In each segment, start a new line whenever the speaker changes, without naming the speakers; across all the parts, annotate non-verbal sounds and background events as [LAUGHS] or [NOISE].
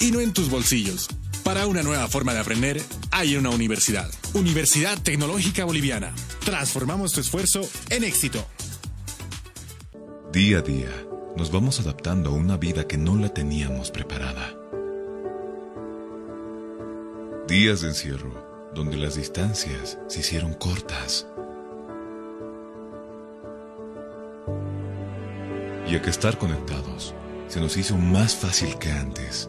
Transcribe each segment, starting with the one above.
y no en tus bolsillos. Para una nueva forma de aprender, hay una universidad. Universidad Tecnológica Boliviana. Transformamos tu esfuerzo en éxito.
Día a día, nos vamos adaptando a una vida que no la teníamos preparada. Días de encierro, donde las distancias se hicieron cortas. Y a que estar conectados se nos hizo más fácil que antes.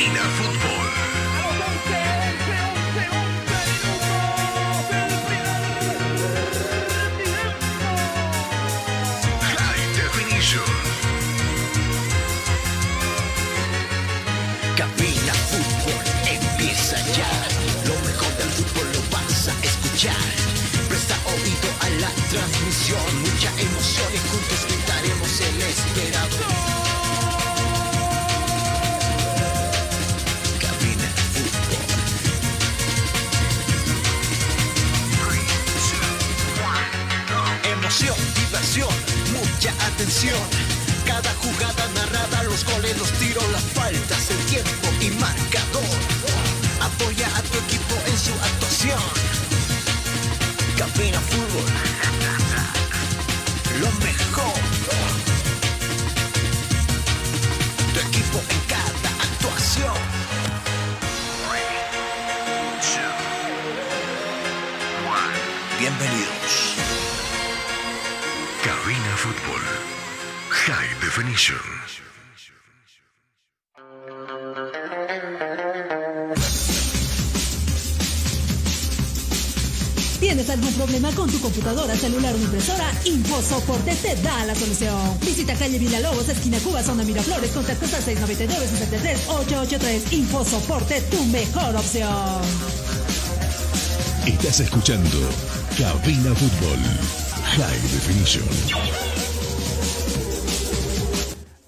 Cabina Fútbol.
Con tu computadora, celular o impresora? InfoSoporte te da la solución. Visita calle Villalobos, esquina Cuba, zona Miraflores, contactos al 699-63-883. InfoSoporte, tu mejor opción.
Estás escuchando Cabina Fútbol High Definition.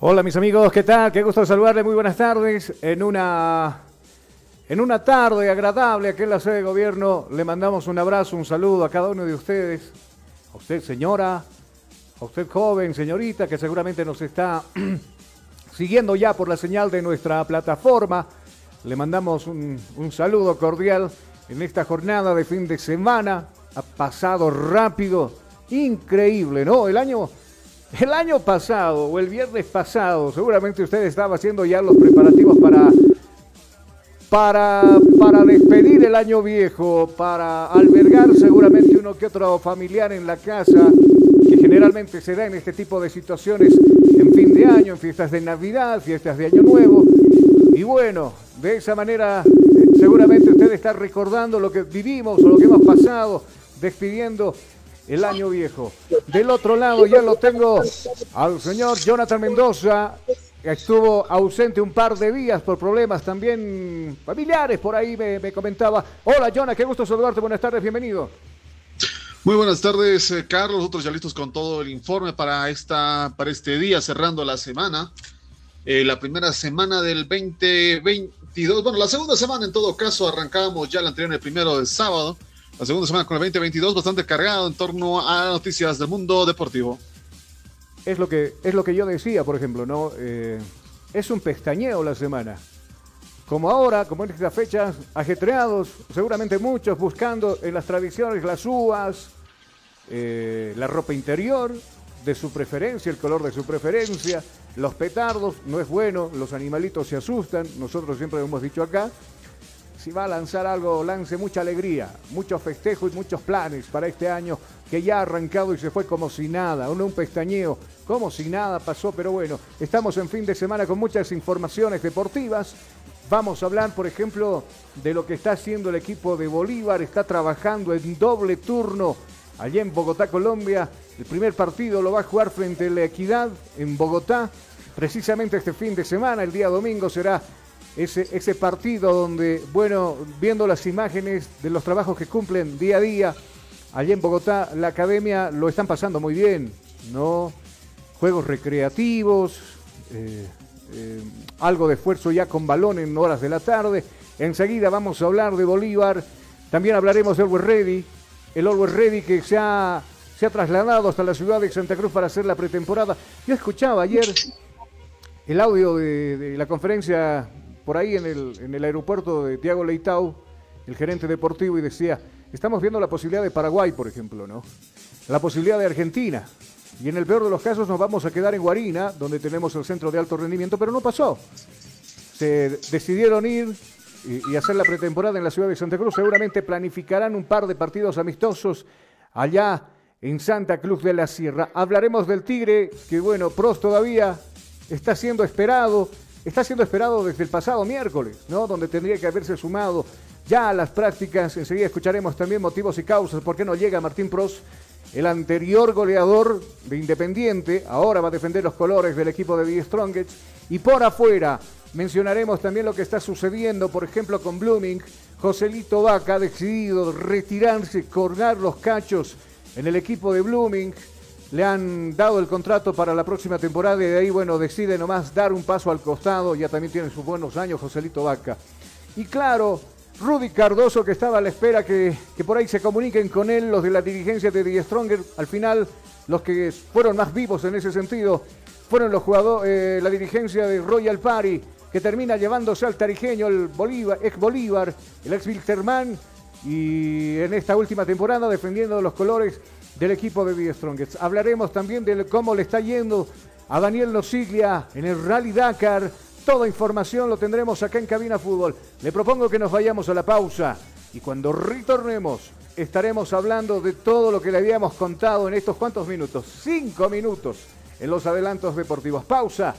Hola mis amigos, ¿qué tal? Qué gusto saludarles, muy buenas tardes. En una, en una tarde agradable aquí en la sede de gobierno le mandamos un abrazo, un saludo a cada uno de ustedes. A usted señora, a usted joven, señorita, que seguramente nos está [CLEARS THROAT] siguiendo ya por la señal de nuestra plataforma. Le mandamos un, saludo cordial en esta jornada de fin de semana. Ha pasado rápido, increíble, ¿no? El año... El año pasado o el viernes pasado, seguramente usted estaba haciendo ya los preparativos para, para, para despedir el año viejo, para albergar seguramente uno que otro familiar en la casa, que generalmente se da en este tipo de situaciones en fin de año, en fiestas de Navidad, fiestas de Año Nuevo. Y bueno, de esa manera seguramente usted está recordando lo que vivimos o lo que hemos pasado, despidiendo el año viejo. Del otro lado ya lo tengo al señor Jonathan Mendoza, estuvo ausente un par de días por problemas también familiares, por ahí me, me comentaba. Hola Jonathan, qué gusto saludarte, buenas tardes, bienvenido.
Muy buenas tardes, eh, Carlos. Nosotros ya listos con todo el informe para, esta, para este día, cerrando la semana. Eh, la primera semana del 2020, 2022. Bueno, la segunda semana en todo caso arrancamos ya la anterior el primero del sábado. La segunda semana con el 2022 bastante cargado en torno a noticias del mundo deportivo.
Es lo que, es lo que yo decía, por ejemplo, ¿no? Eh, es un pestañeo la semana. Como ahora, como en estas fechas, ajetreados, seguramente muchos buscando en las tradiciones las uvas, eh, la ropa interior de su preferencia, el color de su preferencia, los petardos, no es bueno, los animalitos se asustan, nosotros siempre lo hemos dicho acá. Si va a lanzar algo, lance mucha alegría, muchos festejos y muchos planes para este año que ya ha arrancado y se fue como si nada, un pestañeo, como si nada pasó, pero bueno, estamos en fin de semana con muchas informaciones deportivas. Vamos a hablar, por ejemplo, de lo que está haciendo el equipo de Bolívar, está trabajando en doble turno allá en Bogotá, Colombia. El primer partido lo va a jugar frente a la Equidad en Bogotá. Precisamente este fin de semana, el día domingo, será ese, ese partido donde, bueno, viendo las imágenes de los trabajos que cumplen día a día, allá en Bogotá, la academia lo están pasando muy bien, ¿no? Juegos recreativos, eh, eh, algo de esfuerzo ya con balón en horas de la tarde. Enseguida vamos a hablar de Bolívar. También hablaremos de Always Ready, el Always Ready que se ha, se ha trasladado hasta la ciudad de Santa Cruz para hacer la pretemporada. Yo escuchaba ayer el audio de, la conferencia por ahí en el, en el aeropuerto de Tiago Leitao, el gerente deportivo, y decía, estamos viendo la posibilidad de Paraguay, por ejemplo, ¿no? La posibilidad de Argentina. Y en el peor de los casos nos vamos a quedar en Guarina, donde tenemos el centro de alto rendimiento, pero no pasó. Se decidieron ir y, hacer la pretemporada en la ciudad de Santa Cruz. Seguramente planificarán un par de partidos amistosos allá en Santa Cruz de la Sierra. Hablaremos del Tigre, que bueno, Pros todavía está siendo esperado, está siendo esperado desde el pasado miércoles, ¿no? Donde tendría que haberse sumado ya a las prácticas. Enseguida escucharemos también motivos y causas por qué no llega Martín Pros. El anterior goleador de Independiente ahora va a defender los colores del equipo de The Strongest. Y por afuera, Mencionaremos también lo que está sucediendo, por ejemplo, con Blooming. Joselito Vaca ha decidido retirarse, colgar los cachos en el equipo de Blooming. Le han dado el contrato para la próxima temporada y de ahí, bueno, decide nomás dar un paso al costado. Ya también tiene sus buenos años Joselito Vaca. Y claro, Rudy Cardoso, que estaba a la espera que, por ahí se comuniquen con él los de la dirigencia de The Stronger. Al final, los que fueron más vivos en ese sentido fueron los jugadores, eh, la dirigencia de Royal Party que termina llevándose al tarijeño, el Bolívar, ex Bolívar, el ex Wilterman, y en esta última temporada defendiendo los colores del equipo de The Strongest. Hablaremos también de cómo le está yendo a Daniel Nosiglia en el Rally Dakar. Toda información lo tendremos acá en Cabina Fútbol. Le propongo que nos vayamos a la pausa y cuando retornemos estaremos hablando de todo lo que le habíamos contado en estos cuantos minutos. Cinco minutos en los adelantos deportivos. Pausa.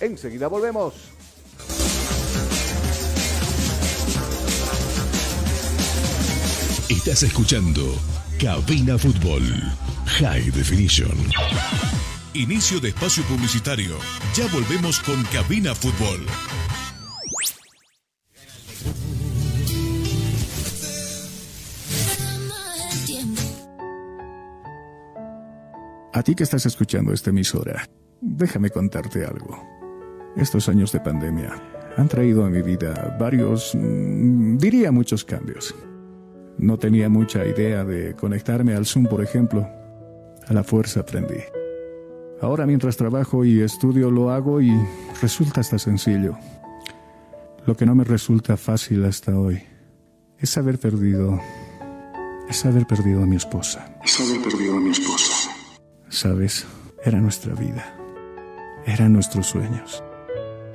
Enseguida volvemos.
Estás escuchando Cabina Fútbol High Definition. Inicio de espacio publicitario. Ya volvemos con Cabina Fútbol. A ti que estás escuchando esta emisora, déjame contarte algo. Estos años de pandemia han traído a mi vida varios, mm, diría muchos cambios. No tenía mucha idea de conectarme al Zoom, por ejemplo. A la fuerza aprendí. Ahora mientras trabajo y estudio lo hago y resulta hasta sencillo. Lo que no me resulta fácil hasta hoy es haber perdido... Es haber perdido a mi esposa.
Es haber perdido a mi esposa.
Sabes, era nuestra vida. Eran nuestros sueños.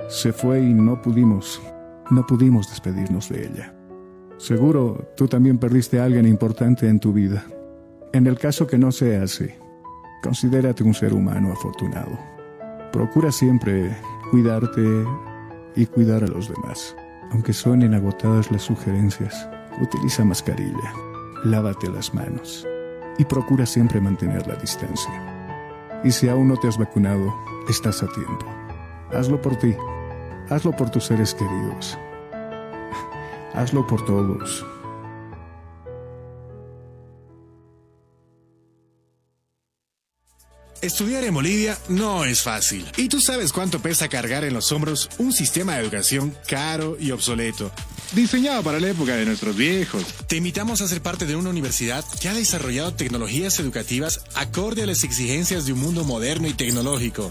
Se fue y no pudimos, no pudimos despedirnos de ella. Seguro tú también perdiste a alguien importante en tu vida. En el caso que no sea así, considérate un ser humano afortunado. Procura siempre cuidarte y cuidar a los demás. Aunque suenen agotadas las sugerencias, utiliza mascarilla, lávate las manos y procura siempre mantener la distancia. Y si aún no te has vacunado, estás a tiempo. Hazlo por ti, hazlo por tus seres queridos Hazlo por todos.
Estudiar en Bolivia no es fácil. Y tú sabes cuánto pesa cargar en los hombros un sistema de educación caro y obsoleto. Diseñado para la época de nuestros viejos. Te invitamos a ser parte de una universidad que ha desarrollado tecnologías educativas acorde a las exigencias de un mundo moderno y tecnológico.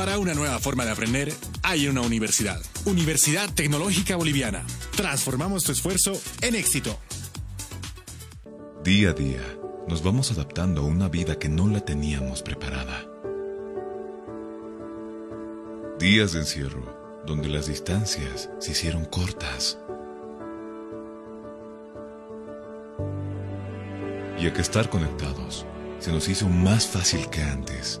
Para una nueva forma de aprender, hay una universidad. Universidad Tecnológica Boliviana. Transformamos tu esfuerzo en éxito.
Día a día, nos vamos adaptando a una vida que no la teníamos preparada. Días de encierro, donde las distancias se hicieron cortas. Y a que estar conectados se nos hizo más fácil que antes.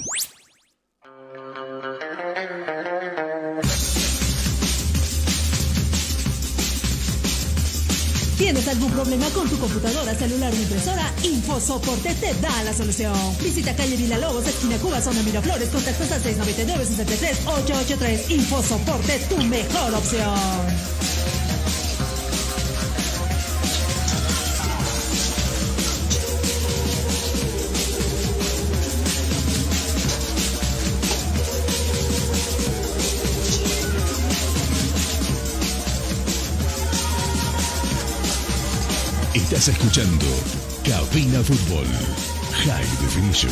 ¿Tienes algún problema con tu computadora, celular o impresora? InfoSoporte te da la solución. Visita calle Villalobos, esquina Cuba, zona Miraflores, contactos al 699-63-883. InfoSoporte, tu mejor opción.
Escuchando Cabina Fútbol High Definition.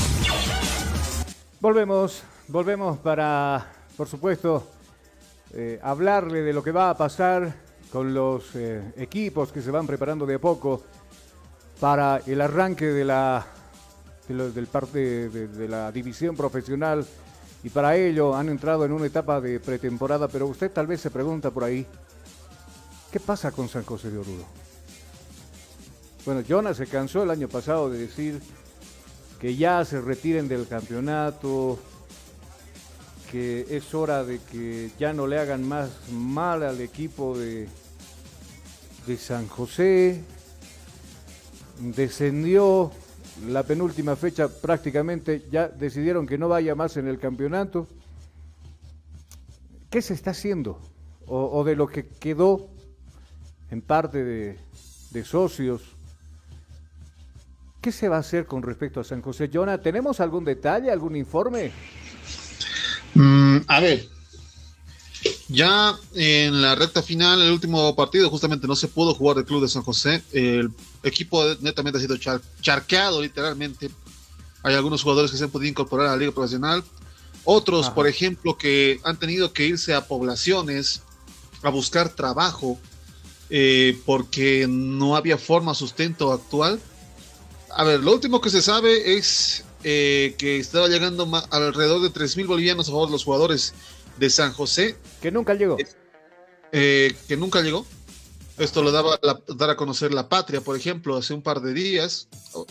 Volvemos, volvemos para, por supuesto, eh, hablarle de lo que va a pasar con los eh, equipos que se van preparando de a poco para el arranque de la, del parte de la división profesional y para ello han entrado en una etapa de pretemporada, pero usted tal vez se pregunta por ahí, ¿qué pasa con San José de Oruro? Bueno, Jonas se cansó el año pasado de decir que ya se retiren del campeonato, que es hora de que ya no le hagan más mal al equipo de, de San José. Descendió la penúltima fecha prácticamente, ya decidieron que no vaya más en el campeonato. ¿Qué se está haciendo? O, de lo que quedó en parte de socios. ¿Qué se va a hacer con respecto a San José? Jonah, ¿tenemos algún detalle, algún informe?
Mm, a ver, ya en la recta final, el último partido, justamente no se pudo jugar del Club de San José. El equipo netamente ha sido char- charqueado, literalmente. Hay algunos jugadores que se han podido incorporar a la Liga Profesional. Otros,
Ajá.
por ejemplo, que han tenido que irse a poblaciones a buscar trabajo eh, porque no había forma sustento actual. A ver, lo último que se sabe es eh, que estaba llegando alrededor de 3 mil bolivianos a favor de los jugadores de San José,
Que nunca llegó.
eh, que nunca llegó. Esto lo daba la- dar a conocer la patria, por ejemplo, hace un par de días,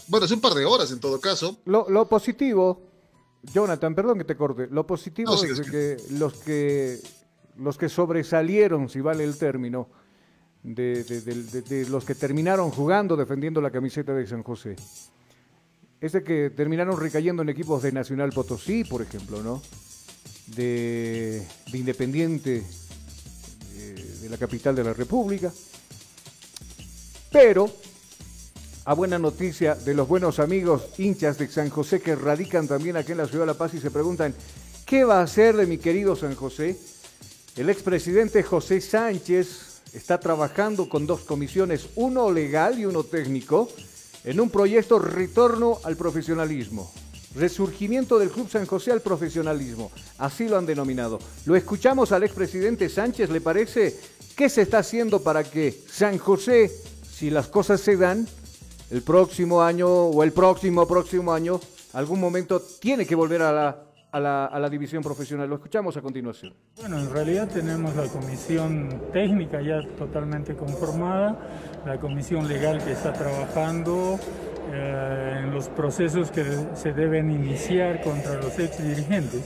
bueno, hace un par de horas en todo caso.
Lo, lo positivo, Jonathan, perdón que te corte, lo positivo
No,
es que los que los que sobresalieron, si vale el término, de, los que terminaron jugando defendiendo la camiseta de San José. Es que terminaron recayendo en equipos de Nacional Potosí, por ejemplo, ¿no? De, de Independiente eh, de la capital de la República. Pero, a buena noticia de los buenos amigos hinchas de San José que radican también aquí en la ciudad de La Paz y se preguntan, ¿qué va a hacer de mi querido San José? El expresidente José Sánchez está trabajando con dos comisiones, uno legal y uno técnico, en un proyecto retorno al profesionalismo. Resurgimiento del Club San José al profesionalismo, así lo han denominado. Lo escuchamos al expresidente Sánchez, ¿le parece? ¿Qué se está haciendo para que San José, si las cosas se dan, el próximo año o el próximo próximo año, algún momento tiene que volver a la, a la, a la división profesional? Lo escuchamos a continuación.
Bueno, en realidad tenemos la comisión técnica ya totalmente conformada, la comisión legal que está trabajando eh, en los procesos que se deben iniciar contra los ex dirigentes.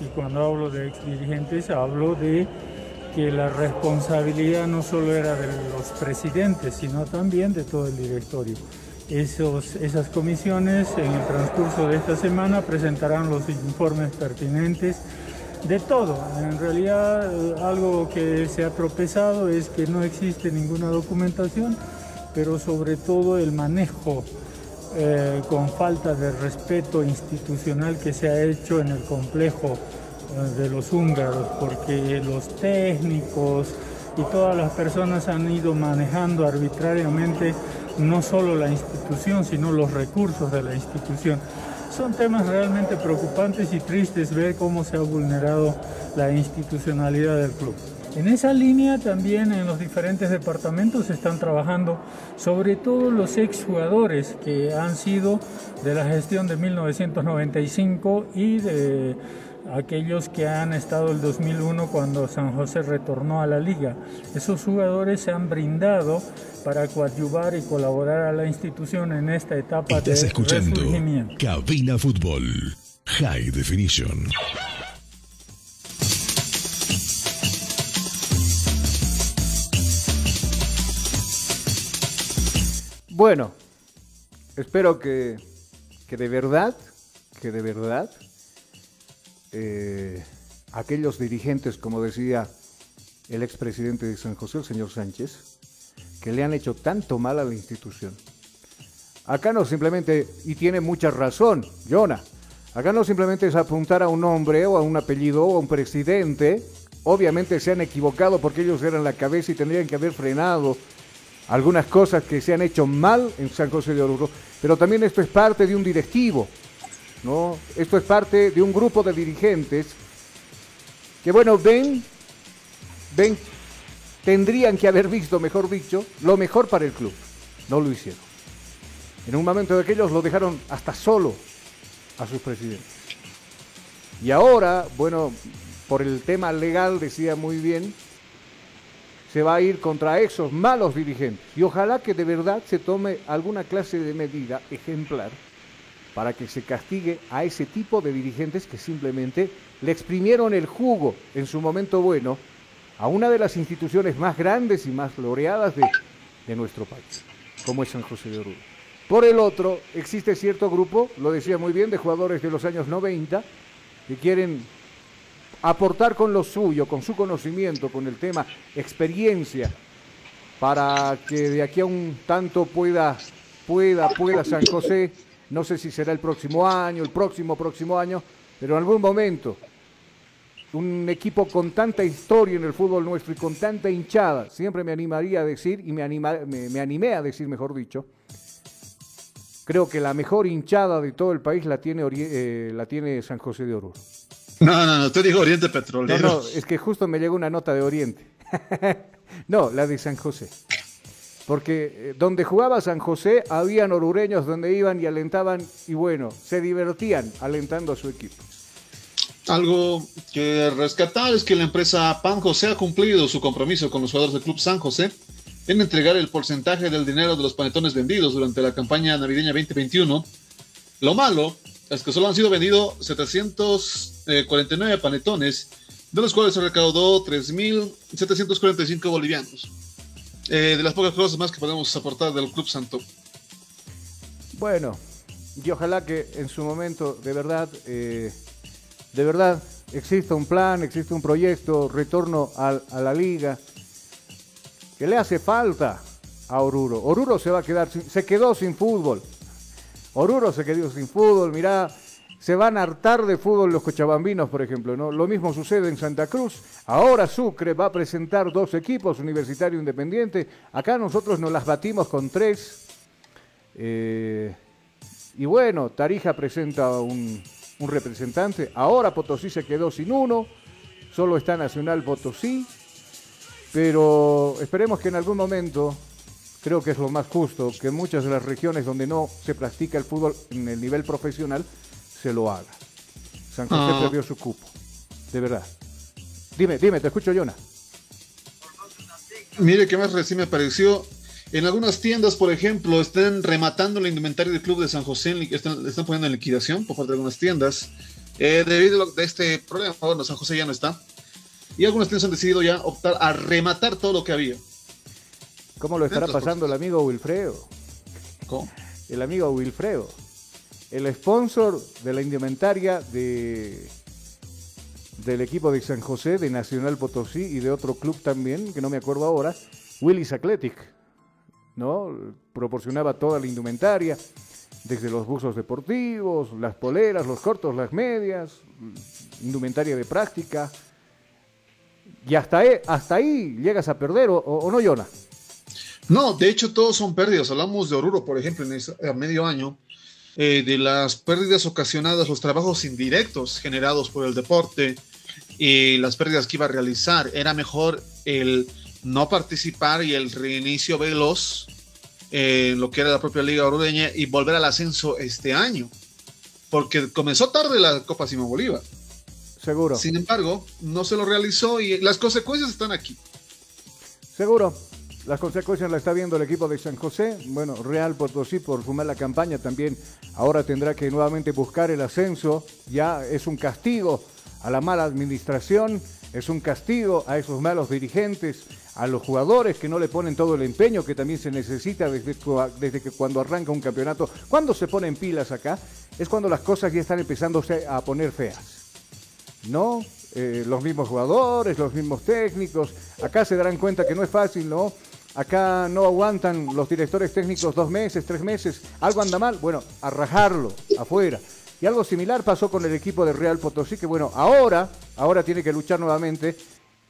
Y cuando hablo de ex dirigentes, hablo de que la responsabilidad no solo era de los presidentes, sino también de todo el directorio. Esos, esas comisiones en el transcurso de esta semana presentarán los informes pertinentes de todo. En realidad algo que se ha tropezado es que no existe ninguna documentación, pero sobre todo el manejo eh, con falta de respeto institucional que se ha hecho en el complejo eh, de los húngaros, porque los técnicos y todas las personas han ido manejando arbitrariamente no solo la institución, sino los recursos de la institución. Son temas realmente preocupantes y tristes ver cómo se ha vulnerado la institucionalidad del club. En esa línea también en los diferentes departamentos se están trabajando sobre todo los exjugadores que han sido de la gestión de 1995 y de aquellos que han estado el 2001 cuando San José retornó a la liga. Esos jugadores se han brindado para coadyuvar y colaborar a la institución en esta etapa
Estás
de
escuchando. Cabina Fútbol High Definition.
Bueno, espero que, que de verdad, que de verdad, eh, aquellos dirigentes, como decía el expresidente de San José, el señor Sánchez, que le han hecho tanto mal a la institución. Acá no simplemente, y tiene mucha razón, Jonah, acá no simplemente es apuntar a un nombre o a un apellido o a un presidente, obviamente se han equivocado porque ellos eran la cabeza y tendrían que haber frenado algunas cosas que se han hecho mal en San José de Oruro, pero también esto es parte de un directivo, ¿no? Esto es parte de un grupo de dirigentes que, bueno, ven, ven, tendrían que haber visto, mejor dicho, lo mejor para el club. No lo hicieron. En un momento de aquellos lo dejaron hasta solo a sus presidentes. Y ahora, bueno, por el tema legal, decía muy bien, se va a ir contra esos malos dirigentes. Y ojalá que de verdad se tome alguna clase de medida ejemplar para que se castigue a ese tipo de dirigentes que simplemente le exprimieron el jugo en su momento bueno a una de las instituciones más grandes y más laureadas de, de nuestro país, como es San José de Oruro. Por el otro, existe cierto grupo, lo decía muy bien, de jugadores de los años 90 que quieren aportar con lo suyo, con su conocimiento, con el tema experiencia, para que de aquí a un tanto pueda, pueda, pueda San José, no sé si será el próximo año, el próximo, próximo año, pero en algún momento, un equipo con tanta historia en el fútbol nuestro y con tanta hinchada, siempre me animaría a decir, y me, anima, me, me animé a decir, mejor dicho, creo que la mejor hinchada de todo el país la tiene, eh, la tiene San José de Oruro.
No, no, no, te digo Oriente
No,
Petrolero.
no, es que justo me llegó una nota de Oriente. [LAUGHS] no, la de San José. Porque eh, donde jugaba San José, habían orureños donde iban y alentaban, y bueno, se divertían alentando a su equipo.
Algo que rescatar es que la empresa Pan José ha cumplido su compromiso con los jugadores del Club San José en entregar el porcentaje del dinero de los panetones vendidos durante la campaña navideña 2021. Lo malo es que solo han sido vendidos 749 panetones de los cuales se recaudó 3.745 bolivianos. Eh, de las pocas cosas más que podemos aportar del Club Santo.
Bueno, y ojalá que en su momento, de verdad, eh, de verdad, exista un plan, exista un proyecto, retorno a, a la liga, que le hace falta a Oruro. Oruro se va a quedar, sin- se quedó sin fútbol. Oruro se quedó sin fútbol, mirá, se van a hartar de fútbol los cochabambinos, por ejemplo, ¿no? Lo mismo sucede en Santa Cruz. Ahora Sucre va a presentar dos equipos, Universitario Independiente. Acá nosotros nos las batimos con tres. Eh, y bueno, Tarija presenta un, un representante. Ahora Potosí se quedó sin uno. Solo está Nacional Potosí. Pero esperemos que en algún momento, creo que es lo más justo, que en muchas de las regiones donde no se practica el fútbol en el nivel profesional, se lo haga. San José
Ah.
perdió su cupo. De verdad. Dime, dime, te escucho, Yona.
Mire qué más recién me pareció. En algunas tiendas, por ejemplo, están rematando la indumentaria del Club de San José, están, están poniendo en liquidación por parte de algunas tiendas. Eh, debido a este problema, bueno, San José ya no está. Y algunas tiendas han decidido ya optar a rematar todo lo que había.
¿Cómo lo estará pasando el amigo Wilfredo?
¿Cómo?
El amigo Wilfredo. El sponsor de la indumentaria de del equipo de San José, de Nacional Potosí y de otro club también, que no me acuerdo ahora, Willis Athletic, ¿no? Proporcionaba toda la indumentaria, desde los buzos deportivos, las poleras, los cortos, las medias, indumentaria de práctica. Y hasta ahí, hasta ahí llegas a perder, ¿o, no, Yona?
No, de hecho todos son pérdidas. Hablamos de Oruro, por ejemplo, en a medio año, eh, de las pérdidas ocasionadas, los trabajos indirectos generados por el deporte y las pérdidas que iba a realizar. Era mejor el no participar y el reinicio veloz eh, en lo que era la propia Liga Orureña y volver al ascenso este año. Porque comenzó tarde la Copa Simón Bolívar.
Seguro.
Sin embargo, no se lo realizó y las consecuencias están aquí.
Seguro. Las consecuencias las está viendo el equipo de San José. Bueno, Real Potosí por fumar la campaña también ahora tendrá que nuevamente buscar el ascenso. Ya es un castigo a la mala administración, es un castigo a esos malos dirigentes, a los jugadores que no le ponen todo el empeño que también se necesita desde, desde que cuando arranca un campeonato. Cuando se ponen pilas acá es cuando las cosas ya están empezando a poner feas. ¿no? Eh, los mismos jugadores, los mismos técnicos. Acá se darán cuenta que no es fácil, ¿no? Acá no aguantan los directores técnicos dos meses, tres meses. Algo anda mal, bueno, a rajarlo afuera. Y algo similar pasó con el equipo de Real Potosí, que bueno, ahora, ahora tiene que luchar nuevamente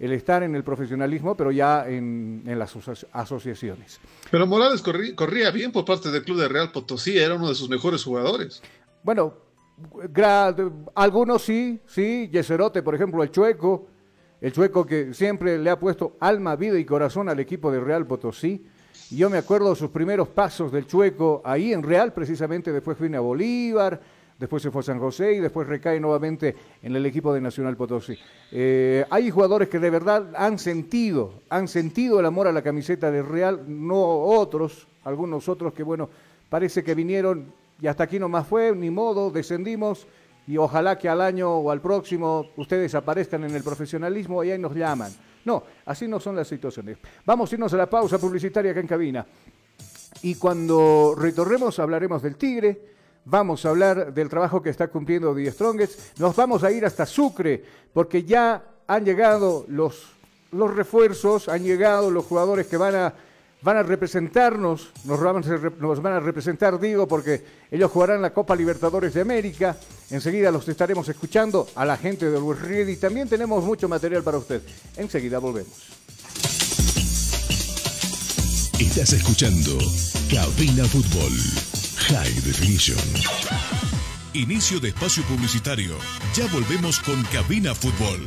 el estar en el profesionalismo, pero ya en, en las aso- asociaciones.
Pero Morales corrí- corría bien por parte del club de Real Potosí, era uno de sus mejores jugadores.
Bueno, gra- algunos sí, sí, Yeserote, por ejemplo, el Chueco, el Chueco que siempre le ha puesto alma, vida y corazón al equipo de Real Potosí. Yo me acuerdo de sus primeros pasos del Chueco ahí en Real, precisamente después vino a Bolívar, después se fue a San José y después recae nuevamente en el equipo de Nacional Potosí. Eh, hay jugadores que de verdad han sentido, han sentido el amor a la camiseta de Real, no otros, algunos otros que bueno, parece que vinieron y hasta aquí nomás fue, ni modo, descendimos y ojalá que al año o al próximo ustedes aparezcan en el profesionalismo y ahí nos llaman. No, así no son las situaciones. Vamos a irnos a la pausa publicitaria acá en cabina. Y cuando retornemos hablaremos del Tigre, vamos a hablar del trabajo que está cumpliendo The Strongest, nos vamos a ir hasta Sucre, porque ya han llegado los, los refuerzos, han llegado los jugadores que van a, van a representarnos, nos van a, representar, digo, porque ellos jugarán la Copa Libertadores de América, enseguida los estaremos escuchando a la gente de Luis y también tenemos mucho material para usted. Enseguida volvemos.
Estás escuchando Cabina Fútbol High Definition. Inicio de espacio publicitario. Ya volvemos con Cabina Fútbol.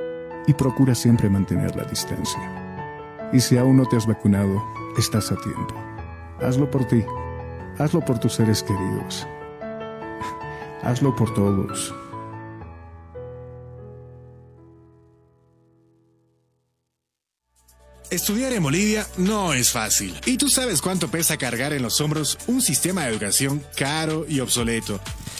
y procura siempre mantener la distancia. Y si aún no te has vacunado, estás a tiempo. Hazlo por ti, hazlo por tus seres queridos, [LAUGHS] hazlo por todos.
Estudiar en Bolivia no es fácil. Y tú sabes cuánto pesa cargar en los hombros un sistema de educación caro y obsoleto.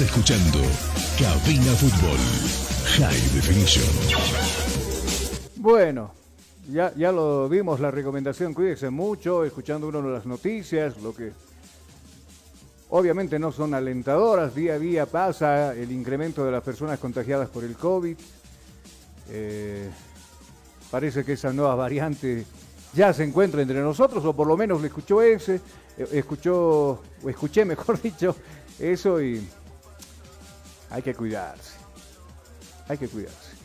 Escuchando Cabina Fútbol High Definition.
Bueno, ya, ya lo vimos, la recomendación, cuídese mucho, escuchando uno de las noticias, lo que obviamente no son alentadoras, día a día pasa el incremento de las personas contagiadas por el COVID. Eh, parece que esa nueva variante ya se encuentra entre nosotros, o por lo menos le escuchó ese, eh, escuchó, o escuché [LAUGHS] mejor dicho, eso y hay que cuidarse. Hay que cuidarse.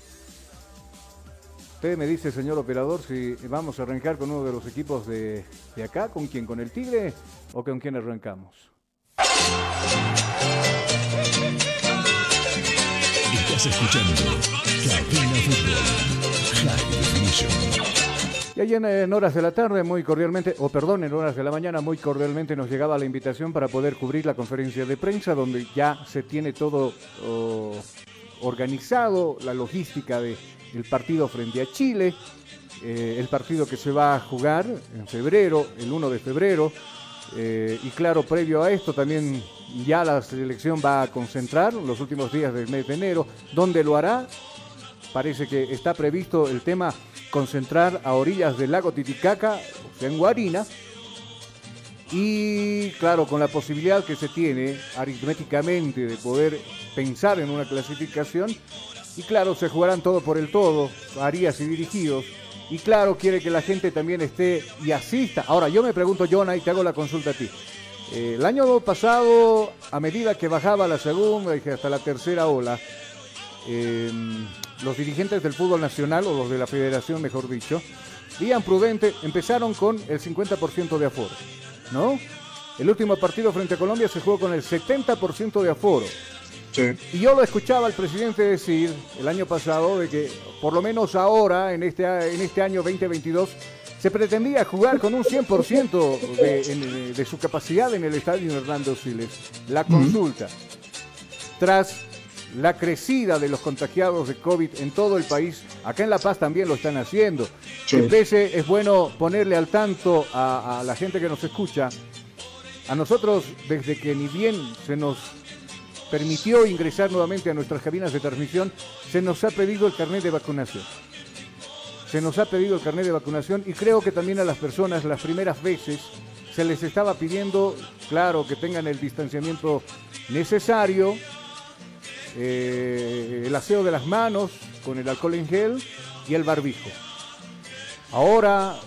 Usted me dice, señor operador, si vamos a arrancar con uno de los equipos de, de acá, ¿con quién? ¿Con el Tigre o con quién arrancamos?
Escuchando Fútbol.
Y ayer en horas de la tarde, muy cordialmente, o perdón, en horas de la mañana, muy cordialmente nos llegaba la invitación para poder cubrir la conferencia de prensa, donde ya se tiene todo organizado, la logística del partido frente a Chile, eh, el partido que se va a jugar en febrero, el 1 de febrero, eh, y claro, previo a esto también ya la selección va a concentrar los últimos días del mes de enero, donde lo hará parece que está previsto el tema concentrar a orillas del lago Titicaca, o sea, en Guarina, y claro, con la posibilidad que se tiene aritméticamente de poder pensar en una clasificación, y claro, se jugarán todo por el todo, Arias y dirigidos, y claro, quiere que la gente también esté y asista. Ahora, yo me pregunto, Jonah, y te hago la consulta a ti. Eh, el año pasado, a medida que bajaba la segunda y hasta la tercera ola, eh, los dirigentes del fútbol nacional, o los de la federación, mejor dicho, Dían Prudente, empezaron con el 50% de aforo, ¿no? El último partido frente a Colombia se jugó con el 70% de aforo. Y yo lo escuchaba al presidente decir el año pasado de que por lo menos ahora, en este, en este año 2022, se pretendía jugar con un 100% de, de, su capacidad en el estadio Hernando Siles. La consulta. Tras la crecida de los contagiados de COVID en todo el país, acá en La Paz también lo están haciendo. Sí. pese es bueno ponerle al tanto a, a la gente que nos escucha. A nosotros, desde que ni bien se nos permitió ingresar nuevamente a nuestras cabinas de transmisión, se nos ha pedido el carnet de vacunación. Se nos ha pedido el carnet de vacunación y creo que también a las personas las primeras veces se les estaba pidiendo, claro, que tengan el distanciamiento necesario, eh, el aseo de las manos con el alcohol en gel y el barbijo. Ahora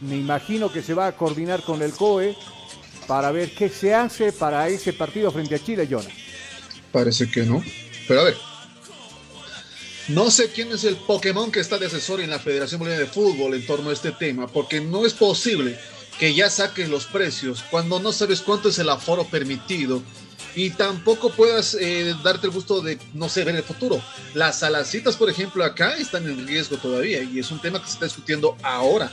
me imagino que se va a coordinar con el COE para ver qué se hace para ese partido frente a Chile, Jonah.
Parece que no. Pero a ver. No sé quién es el Pokémon que está de asesor en la Federación Boliviana de Fútbol en torno a este tema, porque no es posible que ya saques los precios cuando no sabes cuánto es el aforo permitido y tampoco puedas eh, darte el gusto de, no sé, ver el futuro. Las salacitas, por ejemplo, acá están en riesgo todavía y es un tema que se está discutiendo ahora.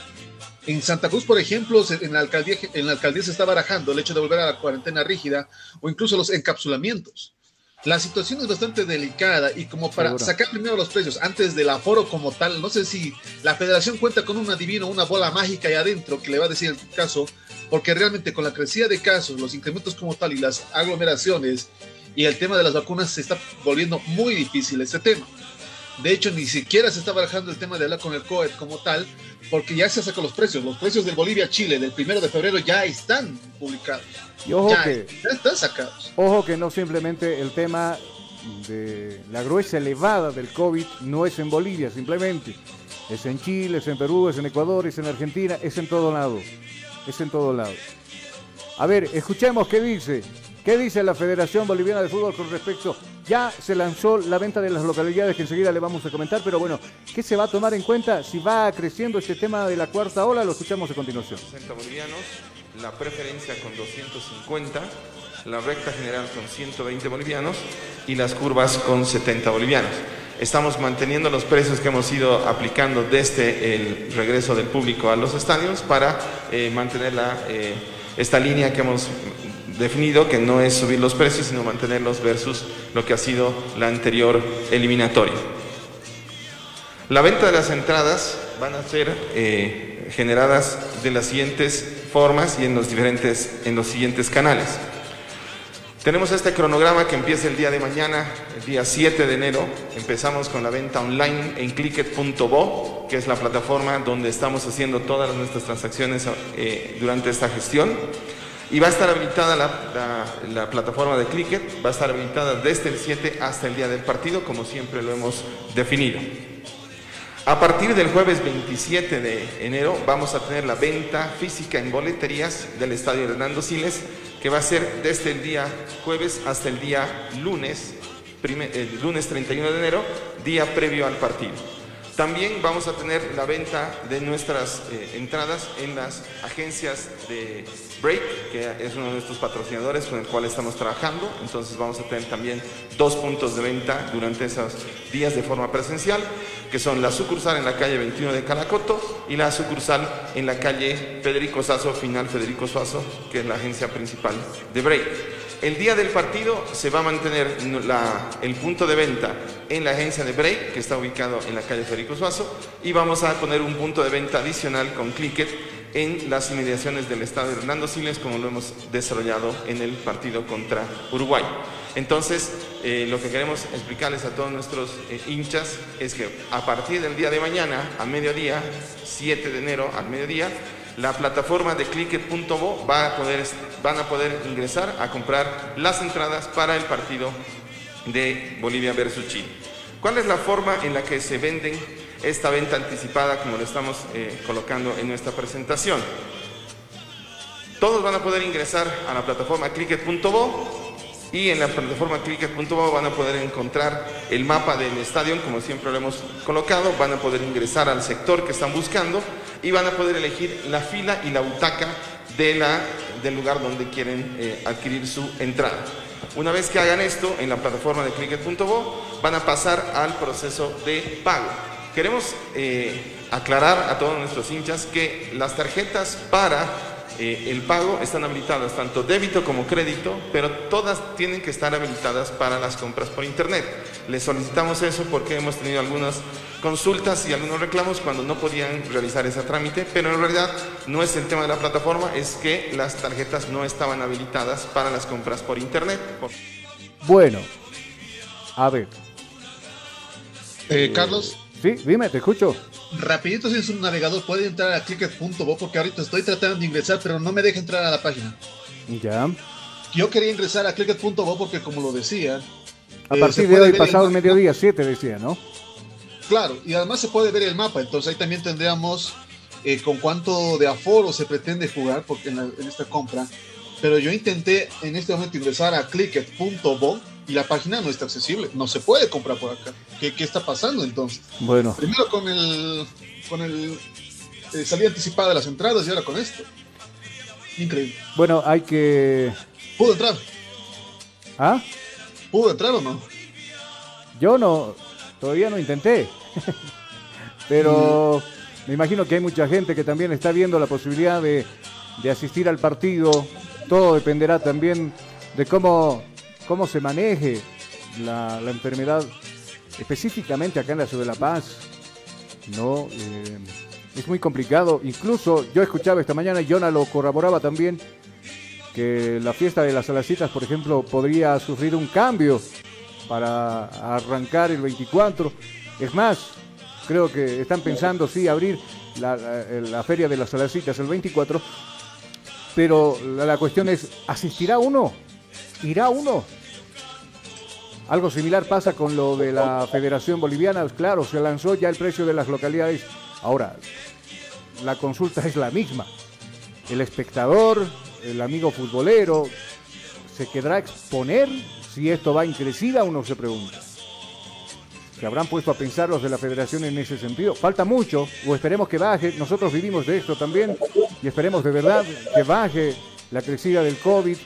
En Santa Cruz, por ejemplo, en la, alcaldía, en la alcaldía se está barajando el hecho de volver a la cuarentena rígida o incluso los encapsulamientos. La situación es bastante delicada y como para Seguro. sacar primero los precios antes del aforo como tal, no sé si la federación cuenta con un adivino, una bola mágica ahí adentro que le va a decir el caso, porque realmente con la crecida de casos, los incrementos como tal y las aglomeraciones y el tema de las vacunas se está volviendo muy difícil este tema. De hecho, ni siquiera se está barajando el tema de hablar con el COET como tal, porque ya se sacó los precios. Los precios del Bolivia-Chile del primero de febrero ya están publicados.
Y ojo
ya,
que,
ya están sacados.
Ojo que no simplemente el tema de la gruesa elevada del COVID no es en Bolivia, simplemente. Es en Chile, es en Perú, es en Ecuador, es en Argentina, es en todo lado. Es en todo lado. A ver, escuchemos qué dice. ¿Qué dice la Federación Boliviana de Fútbol con respecto? Ya se lanzó la venta de las localidades que enseguida le vamos a comentar, pero bueno, ¿qué se va a tomar en cuenta si va creciendo este tema de la cuarta ola? Lo escuchamos a continuación.
60 bolivianos, la preferencia con 250, la recta general con 120 bolivianos y las curvas con 70 bolivianos. Estamos manteniendo los precios que hemos ido aplicando desde el regreso del público a los estadios para eh, mantener la, eh, esta línea que hemos definido, que no es subir los precios, sino mantenerlos versus lo que ha sido la anterior eliminatoria. La venta de las entradas van a ser eh, generadas de las siguientes formas y en los, diferentes, en los siguientes canales. Tenemos este cronograma que empieza el día de mañana, el día 7 de enero. Empezamos con la venta online en clicket.bo, que es la plataforma donde estamos haciendo todas nuestras transacciones eh, durante esta gestión. Y va a estar habilitada la, la, la, plataforma de Clicket, va a estar habilitada desde el 7 hasta el día del partido, como siempre lo hemos definido. A partir del jueves 27 de enero vamos a tener la venta física en boleterías del Estadio Hernando Siles, que va a ser desde el día jueves hasta el día lunes, el lunes 31 de enero, día previo al partido. También vamos a tener la venta de nuestras eh, entradas en las agencias de Break, que es uno de nuestros patrocinadores con el cual estamos trabajando. Entonces vamos a tener también dos puntos de venta durante esos días de forma presencial, que son la sucursal en la calle 21 de Calacoto y la sucursal en la calle Federico Sazo, final Federico Suazo, que es la agencia principal de Break. El día del partido se va a mantener el punto de venta en la agencia de Break, que está ubicado en la calle Federico Suazo, y vamos a poner un punto de venta adicional con Clicket en las inmediaciones del estadio Hernando Siles, como lo hemos desarrollado en el partido contra Uruguay. Entonces, eh, lo que queremos explicarles a todos nuestros eh, hinchas es que a partir del día de mañana, a mediodía, 7 de enero al mediodía, la plataforma de clicket.bo va van a poder ingresar a comprar las entradas para el partido de Bolivia versus Chile. ¿Cuál es la forma en la que se venden esta venta anticipada como lo estamos eh, colocando en nuestra presentación? Todos van a poder ingresar a la plataforma clicket.bo y en la plataforma clicker.bo van a poder encontrar el mapa del estadio, como siempre lo hemos colocado, van a poder ingresar al sector que están buscando y van a poder elegir la fila y la butaca del lugar donde quieren eh, adquirir su entrada. Una vez que hagan esto en la plataforma de clicker.bo, van a pasar al proceso de pago. Queremos eh, aclarar a todos nuestros hinchas que las tarjetas para eh, el pago están habilitadas tanto débito como crédito, pero todas tienen que estar habilitadas para las compras por internet. Les solicitamos eso porque hemos tenido algunas consultas y algunos reclamos cuando no podían realizar ese trámite, pero en realidad no es el tema de la plataforma, es que las tarjetas no estaban habilitadas para las compras por internet.
Bueno, a ver.
Eh, Carlos.
Sí, dime, te escucho.
Rapidito sin su navegador puede entrar a clicket.bo porque ahorita estoy tratando de ingresar, pero no me deja entrar a la página.
Ya.
Yo quería ingresar a clicket.bo porque como lo decía...
A partir de hoy, pasado el mediodía, 7 decía, ¿no?
Claro, y además se puede ver el mapa, entonces ahí también tendríamos eh, con cuánto de aforo se pretende jugar porque en, en esta compra. Pero yo intenté en este momento ingresar a clicket.bo y la página no está accesible, no se puede comprar por acá. ¿Qué, qué está pasando entonces?
Bueno.
Primero con el con el eh, salida anticipada de las entradas y ahora con esto. Increíble.
Bueno, hay que
¿Pudo entrar?
¿Ah?
¿Pudo entrar o no?
Yo no, todavía no intenté. [LAUGHS] Pero me imagino que hay mucha gente que también está viendo la posibilidad de, de asistir al partido. Todo dependerá también de cómo cómo se maneje la, enfermedad específicamente acá en la ciudad de La Paz. No, eh, es muy complicado. Incluso yo escuchaba esta mañana, y Jonah lo corroboraba también, que la fiesta de las salacitas, por ejemplo, podría sufrir un cambio para arrancar el 24. Es más, creo que están pensando, sí, abrir la, la feria de las salacitas el 24, pero la cuestión es, ¿asistirá uno? ¿Irá uno? Algo similar pasa con lo de la Federación Boliviana. Claro, se lanzó ya el precio de las localidades. Ahora, la consulta es la misma. El espectador, el amigo futbolero, ¿se quedará a exponer si esto va en crecida? Uno se pregunta. ¿Se habrán puesto a pensar los de la federación en ese sentido? Falta mucho, o esperemos que baje. Nosotros vivimos de esto también y esperemos de verdad que baje la crecida del COVID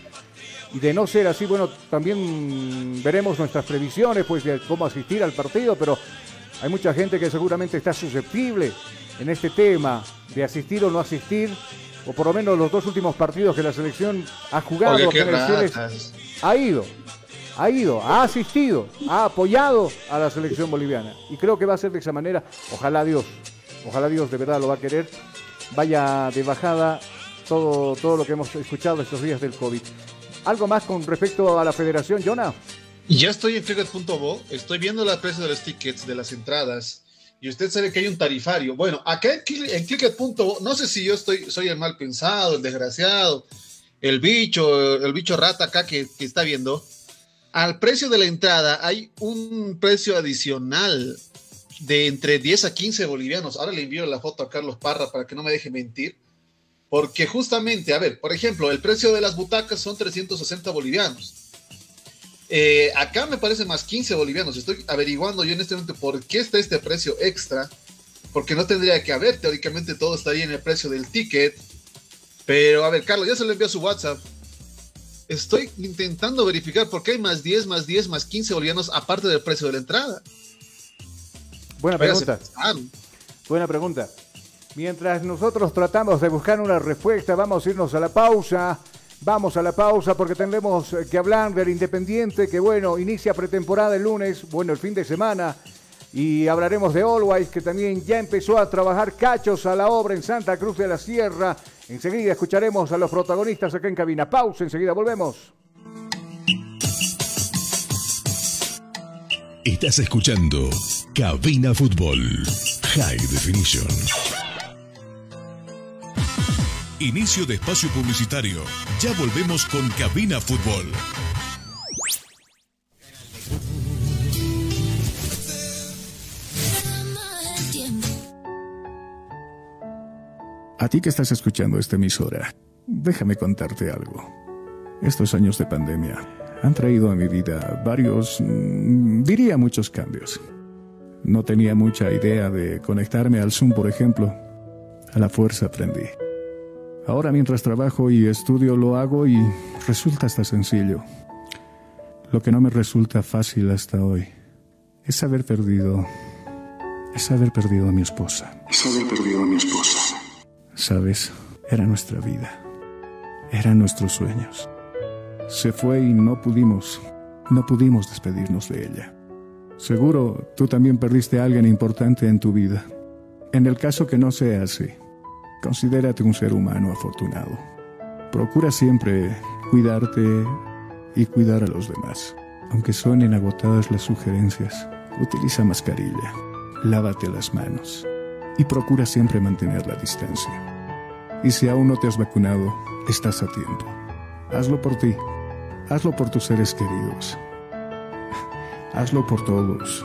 y de no ser así, bueno, también veremos nuestras previsiones, pues, de cómo asistir al partido, pero hay mucha gente que seguramente está susceptible en este tema de asistir o no asistir, o por lo menos los dos últimos partidos que la selección ha jugado,
Oye,
ha ido, ha ido, ha asistido, ha apoyado a la selección boliviana. Y creo que va a ser de esa manera, ojalá Dios, ojalá Dios de verdad lo va a querer, vaya de bajada todo, todo lo que hemos escuchado estos días del COVID. ¿Algo más con respecto a la federación, Jonah?
Ya estoy en Cricket.bo, estoy viendo la precio de los tickets, de las entradas, y usted sabe que hay un tarifario. Bueno, acá en, en Cricket.bo, no sé si yo estoy, soy el mal pensado, el desgraciado, el bicho, el bicho rata acá que, que está viendo. Al precio de la entrada hay un precio adicional de entre 10 a 15 bolivianos. Ahora le envío la foto a Carlos Parra para que no me deje mentir. Porque justamente, a ver, por ejemplo, el precio de las butacas son 360 bolivianos. Eh, acá me parece más 15 bolivianos. Estoy averiguando yo en este momento por qué está este precio extra. Porque no tendría que haber, teóricamente todo estaría en el precio del ticket. Pero a ver, Carlos, ya se lo envió a su WhatsApp. Estoy intentando verificar por qué hay más 10, más 10, más 15 bolivianos aparte del precio de la entrada.
Buena pregunta. Buena pregunta. Mientras nosotros tratamos de buscar una respuesta, vamos a irnos a la pausa. Vamos a la pausa porque tendremos que hablar del Independiente, que bueno, inicia pretemporada el lunes, bueno, el fin de semana. Y hablaremos de Always, que también ya empezó a trabajar cachos a la obra en Santa Cruz de la Sierra. Enseguida escucharemos a los protagonistas acá en cabina. Pausa, enseguida volvemos.
Estás escuchando Cabina Fútbol High Definition. Inicio de espacio publicitario. Ya volvemos con Cabina Fútbol.
A ti que estás escuchando esta emisora, déjame contarte algo. Estos años de pandemia han traído a mi vida varios, mm, diría muchos cambios. No tenía mucha idea de conectarme al Zoom, por ejemplo. A la fuerza aprendí. Ahora mientras trabajo y estudio lo hago y resulta hasta sencillo. Lo que no me resulta fácil hasta hoy es haber perdido, es haber perdido a mi esposa.
Es haber perdido a mi esposa.
Sabes, era nuestra vida. Eran nuestros sueños. Se fue y no pudimos, no pudimos despedirnos de ella. Seguro tú también perdiste a alguien importante en tu vida. En el caso que no sea así, considérate un ser humano afortunado. Procura siempre cuidarte y cuidar a los demás. Aunque suenen agotadas las sugerencias, utiliza mascarilla, lávate las manos y procura siempre mantener la distancia. Y si aún no te has vacunado, estás a tiempo. Hazlo por ti, hazlo por tus seres queridos, hazlo por todos.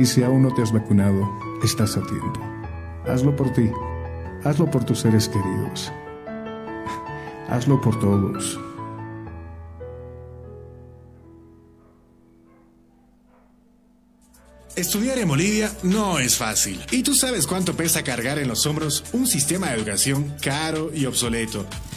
Y si aún no te has vacunado, estás a tiempo. Hazlo por ti, hazlo por tus seres queridos, [LAUGHS] hazlo por todos.
Estudiar en Bolivia no es fácil. Y tú sabes cuánto pesa cargar en los hombros un sistema de educación caro y obsoleto.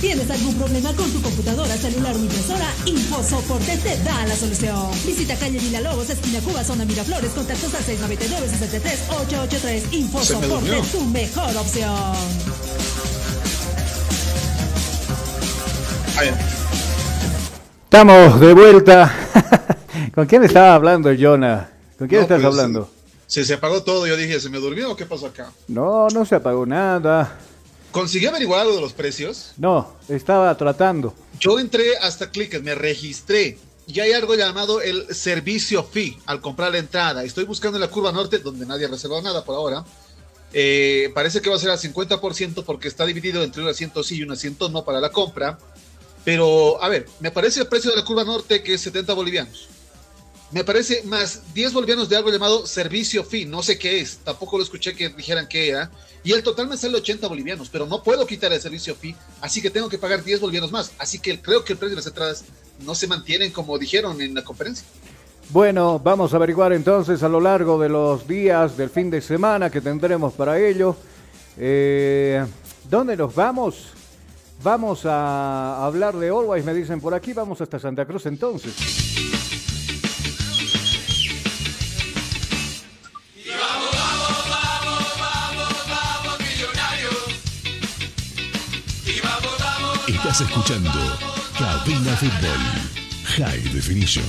¿Tienes algún problema con tu computadora, celular o impresora? InfoSoporte te da la solución. Visita calle Villalobos, esquina Cuba, zona Miraflores, contactos al 699-63-883. InfoSoporte, tu mejor opción.
Estamos de vuelta. [LAUGHS] ¿Con quién estaba hablando, Jonah? ¿Con quién
No,
estás
pues,
hablando?
Se, se apagó todo. Yo dije, ¿se me durmió o qué pasó acá?
No, no se apagó nada.
¿Consiguió averiguar algo de los precios?
No, estaba tratando.
Yo entré hasta Clickers, me registré. Y hay algo llamado el servicio fee al comprar la entrada. Estoy buscando en la curva norte, donde nadie ha reservado nada por ahora. Eh, parece que va a ser al 50% porque está dividido entre un asiento sí y un asiento no para la compra. Pero, a ver, me parece el precio de la curva norte que es 70 bolivianos. Me parece más 10 bolivianos de algo llamado servicio fee. No sé qué es. Tampoco lo escuché que dijeran qué era. Y el total me sale 80 bolivianos, pero no puedo quitar el servicio fee, así que tengo que pagar 10 bolivianos más. Así que creo que el precio de las entradas no se mantienen como dijeron en la conferencia.
Bueno, vamos a averiguar entonces a lo largo de los días del fin de semana que tendremos para ello. Eh, ¿Dónde nos vamos? Vamos a hablar de Always, me dicen por aquí. Vamos hasta Santa Cruz entonces.
Escuchando Cabina Fútbol High Definition.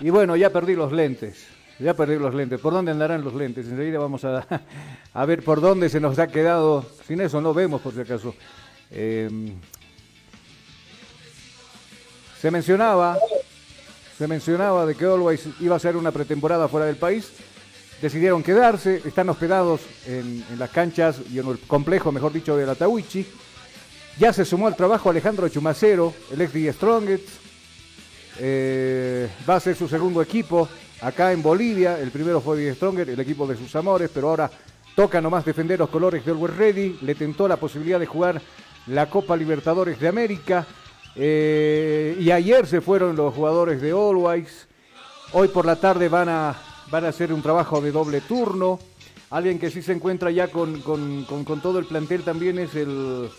Y bueno, ya perdí los lentes. Ya perdí los lentes. ¿Por dónde andarán los lentes? Enseguida vamos a, [LAUGHS] a ver por dónde se nos ha quedado. Sin eso no vemos, por si acaso. Eh, se mencionaba, se mencionaba de que Always iba a ser una pretemporada fuera del país. decidieron quedarse, están hospedados en, en las canchas y en el complejo, mejor dicho, de la Tawichi. Ya se sumó al trabajo Alejandro Chumacero, el ex de Strongest. Eh, va a ser su segundo equipo acá en Bolivia. El primero fue Die Stronger, el equipo de sus amores, pero ahora toca nomás defender los colores del Always Ready. Le tentó la posibilidad de jugar la Copa Libertadores de América. Eh, y ayer se fueron los jugadores de Always. Hoy por la tarde van a, van a hacer un trabajo de doble turno. Alguien que sí se encuentra ya con- con- con todo el plantel también es el,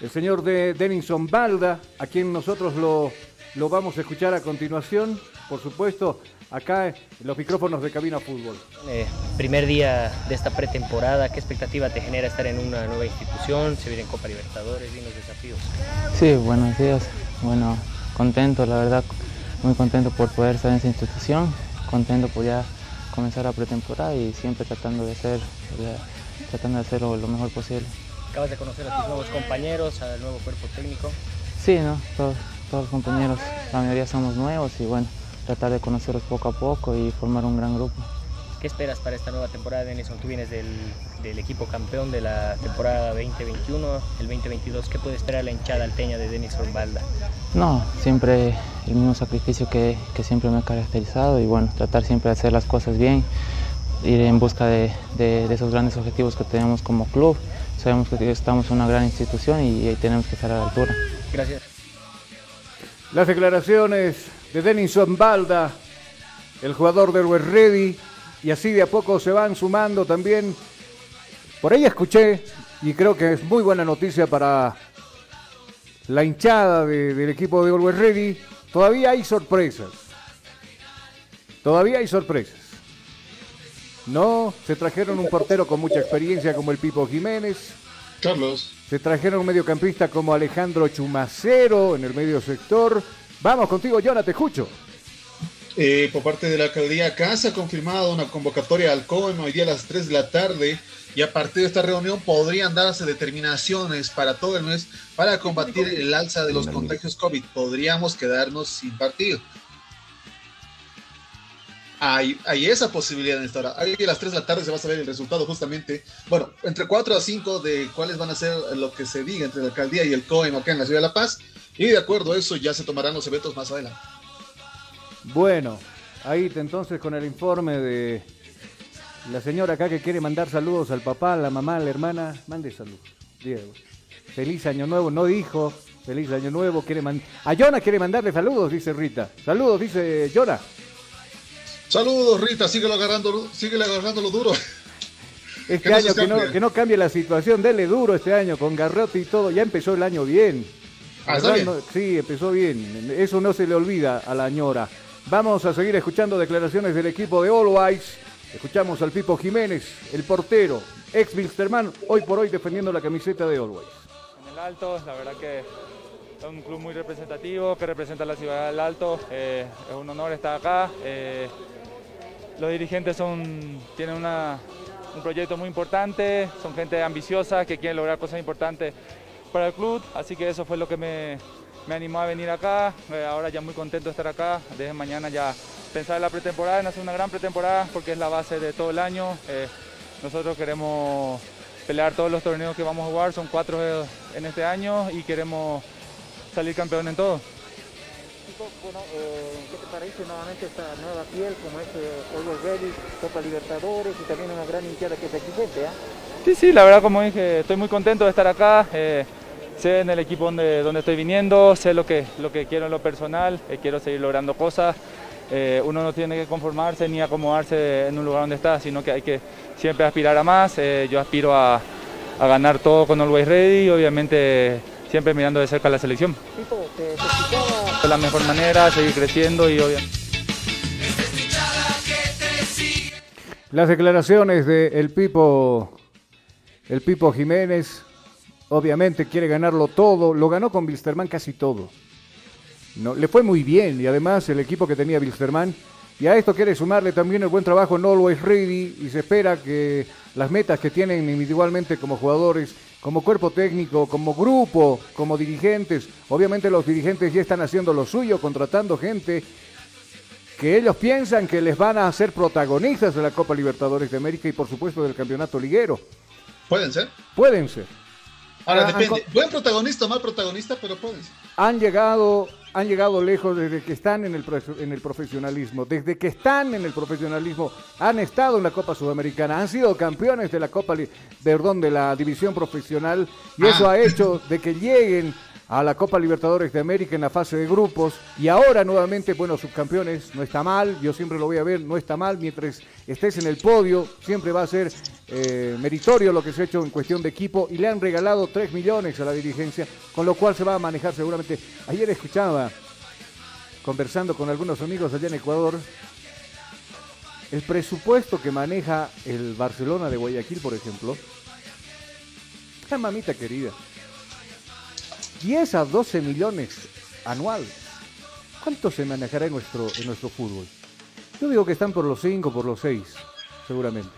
el señor de Denison Balda, a quien nosotros lo, lo vamos a escuchar a continuación, por supuesto, acá en los micrófonos de Cabina Fútbol.
Eh, primer día de esta pretemporada, ¿qué expectativa te genera estar en una nueva institución? Se viene Copa Libertadores y los desafíos.
Sí, buenos días. Bueno, contento, la verdad, muy contento por poder estar en esa institución, contento por ya comenzar la pretemporada y siempre tratando de hacer, ya, tratando de hacerlo lo mejor posible.
Acabas de conocer a tus nuevos compañeros, al nuevo cuerpo técnico.
Sí, ¿no? Todos, todos los compañeros, la mayoría somos nuevos y bueno, tratar de conocerlos poco a poco y formar un gran grupo.
¿Qué esperas para esta nueva temporada, Denison? Tú vienes del, del equipo campeón de la temporada 2021, el 2022. ¿Qué puede esperar la hinchada alteña de Denison Balda?
No, siempre el mismo sacrificio que, que siempre me ha caracterizado y bueno, tratar siempre de hacer las cosas bien, ir en busca de, de- de esos grandes objetivos que tenemos como club. Sabemos que estamos en una gran institución y, ahí tenemos que estar a la altura.
Gracias.
Las declaraciones de Denison Balda, el jugador del West Ready, y así de a poco se van sumando también. Por ahí escuché, y creo que es muy buena noticia para la hinchada de- del equipo de Always Ready, todavía hay sorpresas. Todavía hay sorpresas. No, se trajeron un portero con mucha experiencia como el Pipo Jiménez.
Carlos.
Se trajeron un mediocampista como Alejandro Chumacero en el medio sector. Vamos contigo, Jonathan, te escucho.
Eh, por parte de la alcaldía acá se ha confirmado una convocatoria al COEM hoy día a las 3 de la tarde y a partir de esta reunión podrían darse determinaciones para todo el mes para combatir el alza de los contagios COVID. Podríamos quedarnos sin partido. Hay, esa posibilidad en esta hora. Hoy a las 3 de la tarde se va a saber el resultado justamente. Bueno, entre 4 a 5 de cuáles van a ser lo que se diga entre la alcaldía y el COEM acá en la ciudad de La Paz. Y de acuerdo a eso ya se tomarán los eventos más adelante.
Bueno, ahí entonces con el informe de la señora acá que quiere mandar saludos al papá, a la mamá, a la hermana. Mande saludos, Diego. Feliz año nuevo, no dijo. Feliz año nuevo, quiere A Yona quiere mandarle saludos, dice Rita. Saludos, dice Yona.
Saludos, Rita, síguelo agarrando, síguele agarrándolo duro. [LAUGHS]
Este
Que no
año que no, que no cambie la situación, dele duro este año con Garrote y todo. Ya empezó el año bien.
Ah, ¿está
¿Verdad?
bien?
No- sí, empezó bien. Eso no se le olvida a la ñora. Vamos a seguir escuchando declaraciones del equipo de Always. Escuchamos al Pipo Jiménez, el portero, ex Wilstermann, hoy por hoy defendiendo la camiseta de Always.
en el Alto, la verdad que es un club muy representativo que representa a la ciudad del Alto. eh, es un honor estar acá. eh, los dirigentes tienen un proyecto muy importante, son gente ambiciosa que quiere lograr cosas importantes para el club, así que eso fue lo que me, me animó a venir acá. eh, ahora ya muy contento de estar acá, desde mañana ya pensar en la pretemporada, en hacer una gran pretemporada porque es la base de todo el año. eh, nosotros queremos pelear todos los torneos que vamos a jugar, son cuatro eh, en este año y queremos salir campeón en todo.
Bueno, eh, ¿qué te parece nuevamente esta nueva piel como es eh, Always Ready, Copa Libertadores y también una gran hinchada que es exigente? ¿ah?
Sí, sí, la verdad como dije, estoy muy contento de estar acá. eh, sé en el equipo donde, estoy viniendo, sé lo que, lo que quiero en lo personal, eh, quiero seguir logrando cosas. eh, uno no tiene que conformarse ni acomodarse en un lugar donde está, sino que hay que siempre aspirar a más. eh, yo aspiro a, a ganar todo con Always Ready, obviamente siempre mirando de cerca la selección. De la mejor manera, seguir creciendo y obviamente...
Las declaraciones de el Pipo, el Pipo Jiménez, obviamente quiere ganarlo todo, lo ganó con Wilstermann casi todo. No, le fue muy bien y además el equipo que tenía Wilstermann. Y a esto quiere sumarle también el buen trabajo en Always Ready y se espera que las metas que tienen individualmente como jugadores, como cuerpo técnico, como grupo, como dirigentes, obviamente los dirigentes ya están haciendo lo suyo, contratando gente que ellos piensan que les van a hacer protagonistas de la Copa Libertadores de América y por supuesto del campeonato liguero.
Pueden ser.
Pueden ser.
Ahora
Ah,
depende. Buen protagonista o mal protagonista, pero pueden ser.
Han llegado, han llegado lejos desde que están en el, en el profesionalismo. Desde que están en el profesionalismo, han estado en la Copa Sudamericana, han sido campeones de la Copa, perdón, de la división profesional y eso
Ah.
ha hecho de que lleguen a la Copa Libertadores de América en la fase de grupos. Y ahora nuevamente, bueno, subcampeones, no está mal, yo siempre lo voy a ver, no está mal, mientras estés en el podio, siempre va a ser eh, meritorio lo que se ha hecho en cuestión de equipo. Y le han regalado 3 millones a la dirigencia, con lo cual se va a manejar seguramente. Ayer escuchaba, conversando con algunos amigos allá en Ecuador, el presupuesto que maneja el Barcelona de Guayaquil, por ejemplo, la mamita querida, 10 a 12 millones anuales. ¿Cuánto se manejará en nuestro, en nuestro fútbol? Yo digo que están por los 5, por los 6, seguramente.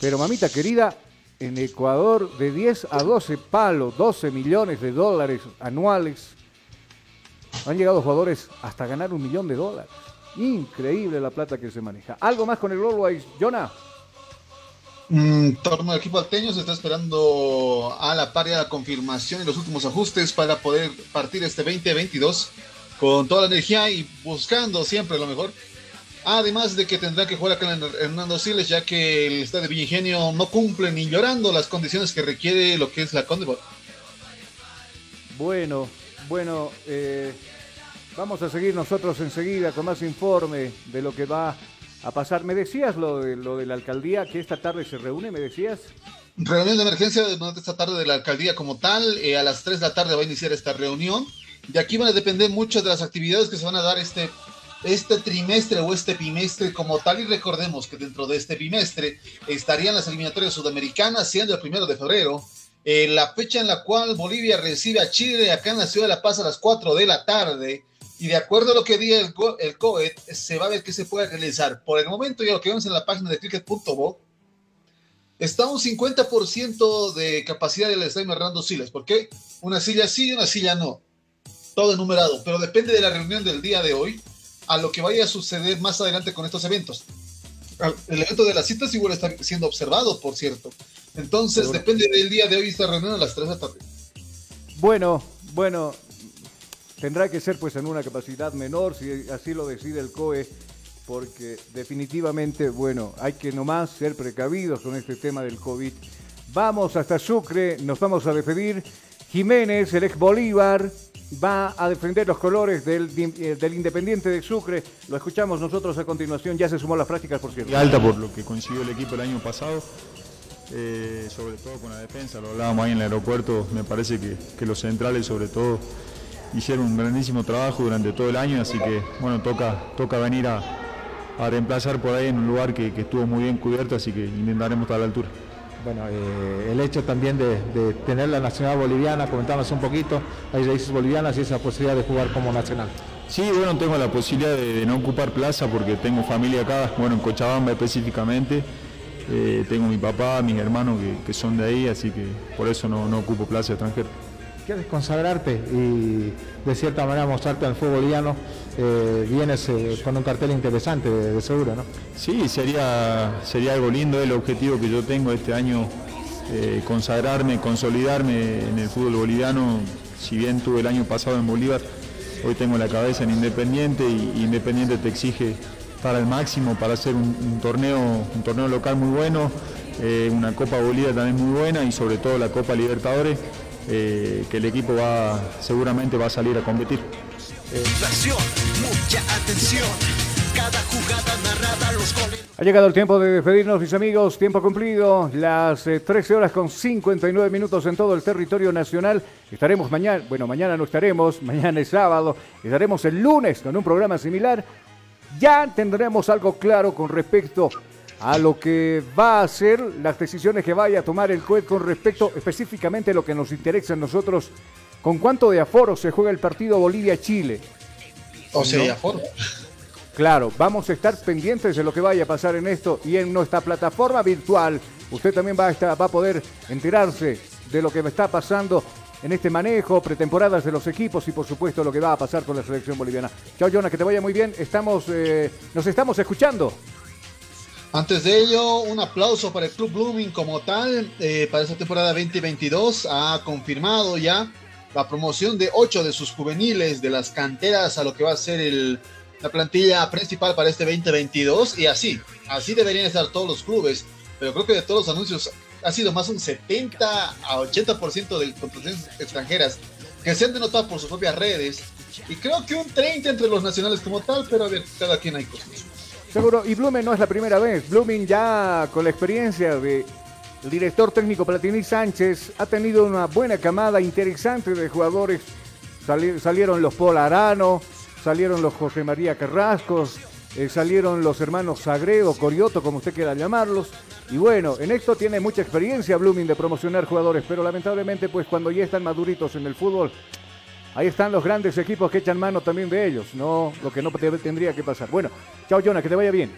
Pero mamita querida, en Ecuador de 10 a 12 palos, 12 millones de dólares anuales, han llegado jugadores hasta ganar un millón de dólares. Increíble la plata que se maneja. ¿Algo más con el Always, Jonah?
Mm, torno del equipo alteño se está esperando a la par la confirmación y los últimos ajustes para poder partir este 2022 con toda la energía y buscando siempre lo mejor. Además de que tendrá que jugar acá en Hernando Siles, ya que el estadio de Villingenio no cumple ni llorando las condiciones que requiere lo que es la Condebol.
Bueno, bueno, eh, vamos a seguir nosotros enseguida con más informe de lo que va a pasar. ¿Me decías lo de, lo de la alcaldía que esta tarde se reúne? ¿Me decías?
Reunión de emergencia durante esta tarde de la alcaldía como tal. eh, a las 3 de la tarde va a iniciar esta reunión. De aquí van a depender muchas de las actividades que se van a dar este, este trimestre o este bimestre como tal. Y recordemos que dentro de este bimestre estarían las eliminatorias sudamericanas, siendo el primero de febrero. eh, la fecha en la cual Bolivia recibe a Chile acá en la ciudad de La Paz a las 4 de la tarde. Y de acuerdo a lo que diga el, co- el COET, se va a ver qué se puede realizar. Por el momento, ya lo que vemos en la página de cricket.bo, está un 50% de capacidad del estadio Hernando Siles. ¿Por qué? Una silla sí y una silla no. Todo enumerado. Pero depende de la reunión del día de hoy a lo que vaya a suceder más adelante con estos eventos. El evento de las citas igual está siendo observado, por cierto. Entonces,
Seguro.
depende del día de hoy esta reunión a las 3 de la tarde.
Bueno, bueno, tendrá que ser pues en una capacidad menor, si así lo decide el COE, porque definitivamente, bueno, hay que nomás ser precavidos con este tema del COVID. Vamos hasta Sucre, nos vamos a despedir. Jiménez, el ex Bolívar, va a defender los colores del, eh, Independiente de Sucre. Lo escuchamos nosotros a continuación, ya se sumó a las prácticas, por cierto.
y alta por lo que consiguió el equipo el año pasado, eh, sobre todo con la defensa, lo hablábamos ahí en el aeropuerto, me parece que los centrales sobre todo hicieron un grandísimo trabajo durante todo el año, así que bueno, toca, toca venir a, a reemplazar por ahí en un lugar que, que estuvo muy bien cubierto, así que intentaremos estar a la altura.
Bueno, eh, el hecho también de, de tener la nacional boliviana, comentarnos un poquito, hay raíces bolivianas y esa posibilidad de jugar como nacional.
Sí, bueno, tengo la posibilidad de, de no ocupar plaza porque tengo familia acá, bueno, en Cochabamba específicamente. Eh, tengo mi papá, mis hermanos que, que son de ahí, así que por eso no, no ocupo plaza extranjera.
Quieres consagrarte y de cierta manera mostrarte al fútbol boliviano, eh, vienes eh, con un cartel interesante de, seguro, ¿no?
Sí, sería, sería algo lindo, el objetivo que yo tengo este año, eh, consagrarme, consolidarme en el fútbol boliviano. Si bien tuve el año pasado en Bolívar, hoy tengo la cabeza en Independiente y, Independiente te exige para el máximo, para hacer un, un torneo, un torneo local muy bueno, eh, una Copa Bolívar también muy buena y sobre todo la Copa Libertadores, eh, que el equipo va, seguramente va a salir a competir.
Inflación, mucha atención. Cada jugada narrada, los goles.
Ha llegado el tiempo de despedirnos, mis amigos. Tiempo cumplido. Las eh, 13 horas con 59 minutos en todo el territorio nacional. Estaremos mañana, bueno, mañana no estaremos, [LAUGHS] mañana es sábado. Estaremos el lunes con un programa similar. Ya tendremos algo claro con respecto a lo que va a ser las decisiones que vaya a tomar el COE con respecto específicamente a lo que nos interesa a nosotros. ¿Con cuánto de aforo se juega el partido Bolivia-Chile?
O sea,
¿No?
y aforo.
Claro, vamos a estar pendientes de lo que vaya a pasar en esto y en nuestra plataforma virtual. Usted también va a, estar- va a poder enterarse de lo que está pasando en este manejo, pretemporadas de los equipos y por supuesto lo que va a pasar con la selección boliviana. Chao, Jonah, que te vaya muy bien. Estamos, eh, nos estamos escuchando.
Antes de ello, un aplauso para el Club Blooming como tal. Eh, para esta temporada 2022 ha confirmado ya la promoción de ocho de sus juveniles de las canteras a lo que va a ser el, la plantilla principal para este 2022 y así, así deberían estar todos los clubes, pero creo que de todos los anuncios ha sido más un 70 a 80% de contrataciones extranjeras que se han denotado por sus propias redes y creo que un 30 entre los nacionales como tal, pero a ver, cada quien hay cosas.
Seguro, y Blumen no es la primera vez. Blumen ya con la experiencia de el director técnico Platini Sánchez ha tenido una buena camada interesante de jugadores. salieron los Paul Arano, salieron los José María Carrascos, eh, salieron los hermanos Sagredo, Corioto, como usted quiera llamarlos. Y bueno, en esto tiene mucha experiencia Blooming de promocionar jugadores, pero lamentablemente pues cuando ya están maduritos en el fútbol, ahí están los grandes equipos que echan mano también de ellos, no lo que no tendría que pasar. Bueno, chao Jonah, que te vaya bien.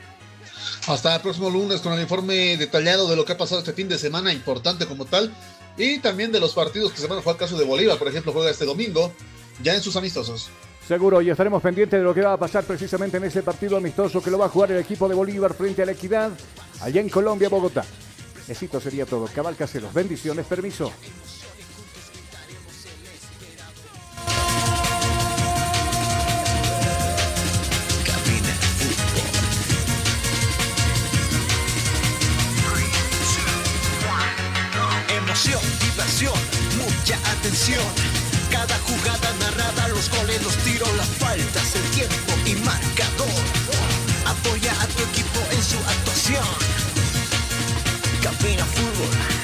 Hasta el próximo lunes con el informe detallado de lo que ha pasado este fin de semana, importante como tal, y también de los partidos que se van a jugar. caso de Bolívar, por ejemplo, juega este domingo, ya en sus amistosos.
Seguro, y estaremos pendientes de lo que va a pasar precisamente en ese partido amistoso que lo va a jugar el equipo de Bolívar frente a la Equidad, allá en Colombia, Bogotá. Éxito sería todo. Cabal Caseros, bendiciones, permiso.
Cada jugada narrada, los goles, los tiros, las faltas, el tiempo y marcador. Apoya a tu equipo en su actuación. Cabina Fútbol.